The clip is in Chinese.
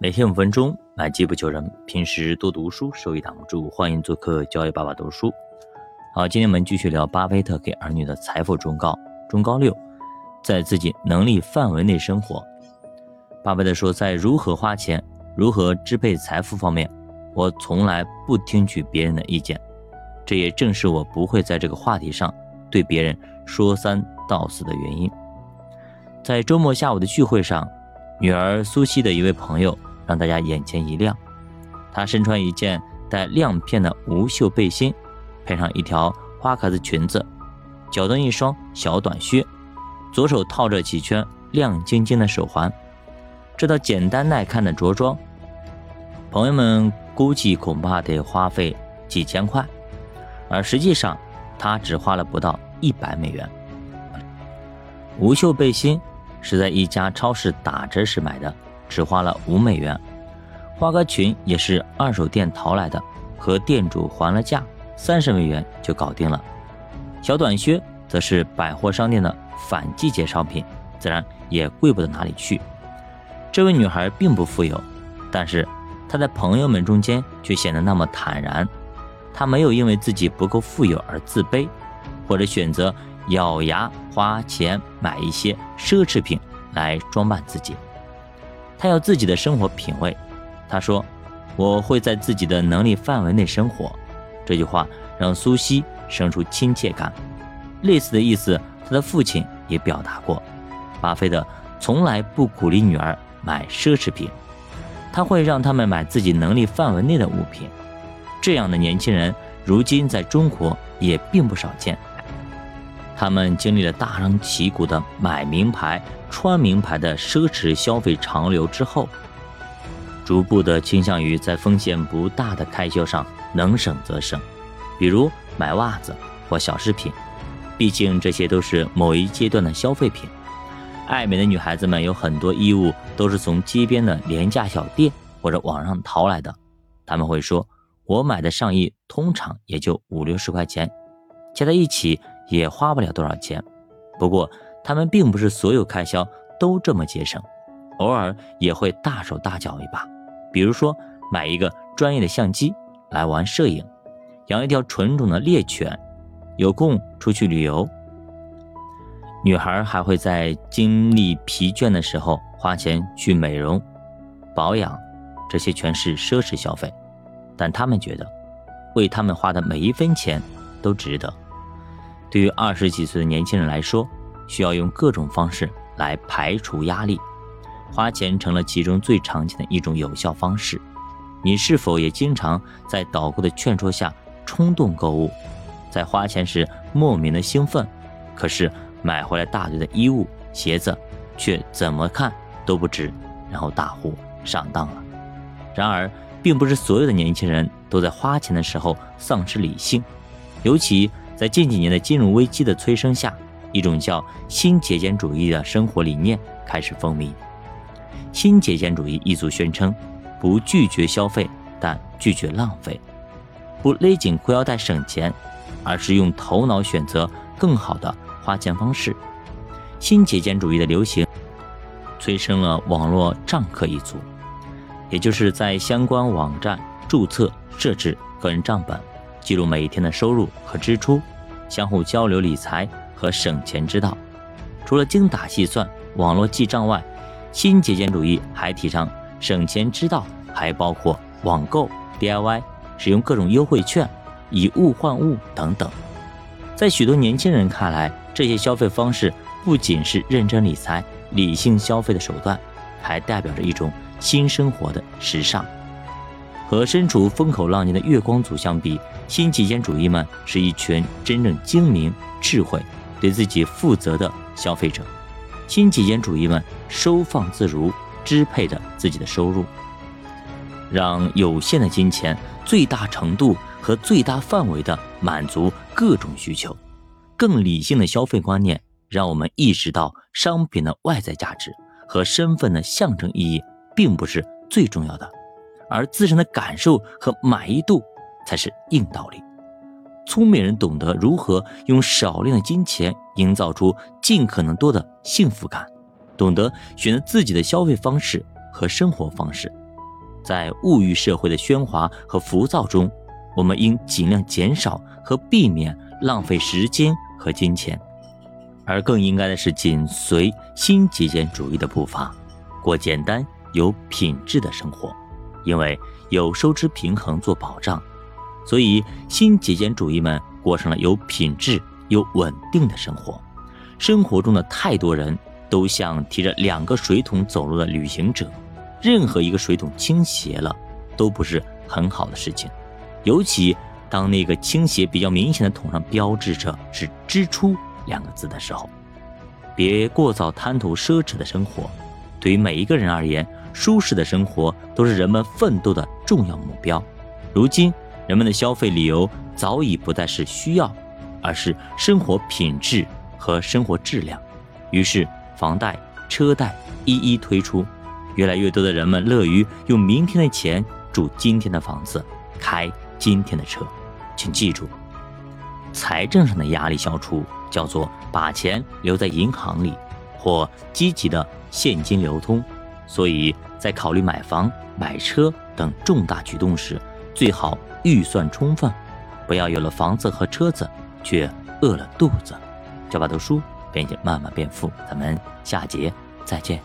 每天五分钟，买机不求人。平时多读书，收益挡不住。欢迎做客教育爸爸读书。好，今天我们继续聊巴菲特给儿女的财富忠告。忠告六，在自己能力范围内生活。巴菲特说，在如何花钱、如何支配财富方面，我从来不听取别人的意见。这也正是我不会在这个话题上对别人说三道四的原因。在周末下午的聚会上，女儿苏西的一位朋友。让大家眼前一亮，她身穿一件带亮片的无袖背心，配上一条花格子裙子，脚蹬一双小短靴，左手套着几圈亮晶晶的手环。这套简单耐看的着装，朋友们估计恐怕得花费几千块，而实际上他只花了不到一百美元。无袖背心是在一家超市打折时买的。只花了五美元，花格裙也是二手店淘来的，和店主还了价，三十美元就搞定了。小短靴则是百货商店的反季节商品，自然也贵不到哪里去。这位女孩并不富有，但是她在朋友们中间却显得那么坦然。她没有因为自己不够富有而自卑，或者选择咬牙花钱买一些奢侈品来装扮自己。他有自己的生活品味，他说：“我会在自己的能力范围内生活。”这句话让苏西生出亲切感。类似的意思，他的父亲也表达过。巴菲特从来不鼓励女儿买奢侈品，他会让他们买自己能力范围内的物品。这样的年轻人，如今在中国也并不少见。他们经历了大张旗鼓的买名牌、穿名牌的奢侈消费潮流之后，逐步的倾向于在风险不大的开销上能省则省，比如买袜子或小饰品，毕竟这些都是某一阶段的消费品。爱美的女孩子们有很多衣物都是从街边的廉价小店或者网上淘来的，他们会说：“我买的上衣通常也就五六十块钱，加在一起。”也花不了多少钱，不过他们并不是所有开销都这么节省，偶尔也会大手大脚一把，比如说买一个专业的相机来玩摄影，养一条纯种的猎犬，有空出去旅游。女孩还会在经历疲倦的时候花钱去美容、保养，这些全是奢侈消费，但他们觉得，为他们花的每一分钱都值得。对于二十几岁的年轻人来说，需要用各种方式来排除压力，花钱成了其中最常见的一种有效方式。你是否也经常在导购的劝说下冲动购物，在花钱时莫名的兴奋，可是买回来大堆的衣物、鞋子，却怎么看都不值，然后大呼上当了。然而，并不是所有的年轻人都在花钱的时候丧失理性，尤其。在近几年的金融危机的催生下，一种叫新节俭主义的生活理念开始风靡。新节俭主义一族宣称，不拒绝消费，但拒绝浪费；不勒紧裤腰带省钱，而是用头脑选择更好的花钱方式。新节俭主义的流行，催生了网络账客一族，也就是在相关网站注册设置个人账本。记录每一天的收入和支出，相互交流理财和省钱之道。除了精打细算、网络记账外，新节俭主义还提倡省钱之道，还包括网购、DIY、使用各种优惠券、以物换物等等。在许多年轻人看来，这些消费方式不仅是认真理财、理性消费的手段，还代表着一种新生活的时尚。和身处风口浪尖的月光族相比，新极简主义们是一群真正精明、智慧、对自己负责的消费者。新极简主义们收放自如，支配着自己的收入，让有限的金钱最大程度和最大范围的满足各种需求。更理性的消费观念让我们意识到，商品的外在价值和身份的象征意义并不是最重要的。而自身的感受和满意度才是硬道理。聪明人懂得如何用少量的金钱营造出尽可能多的幸福感，懂得选择自己的消费方式和生活方式，在物欲社会的喧哗和浮躁中，我们应尽量减少和避免浪费时间和金钱，而更应该的是紧随新极简主义的步伐，过简单有品质的生活。因为有收支平衡做保障，所以新极简主义们过上了有品质、有稳定的生活。生活中的太多人都像提着两个水桶走路的旅行者，任何一个水桶倾斜了，都不是很好的事情。尤其当那个倾斜比较明显的桶上标志着是“支出”两个字的时候，别过早贪图奢侈的生活。对于每一个人而言，舒适的生活都是人们奋斗的重要目标。如今，人们的消费理由早已不再是需要，而是生活品质。和生活质量，于是房贷、车贷一一推出，越来越多的人们乐于用明天的钱住今天的房子，开今天的车。请记住，财政上的压力消除叫做把钱留在银行里，或积极的现金流通。所以在考虑买房、买车等重大举动时，最好预算充分，不要有了房子和车子却饿了肚子。这把读书，并且慢慢变富。咱们下节再见。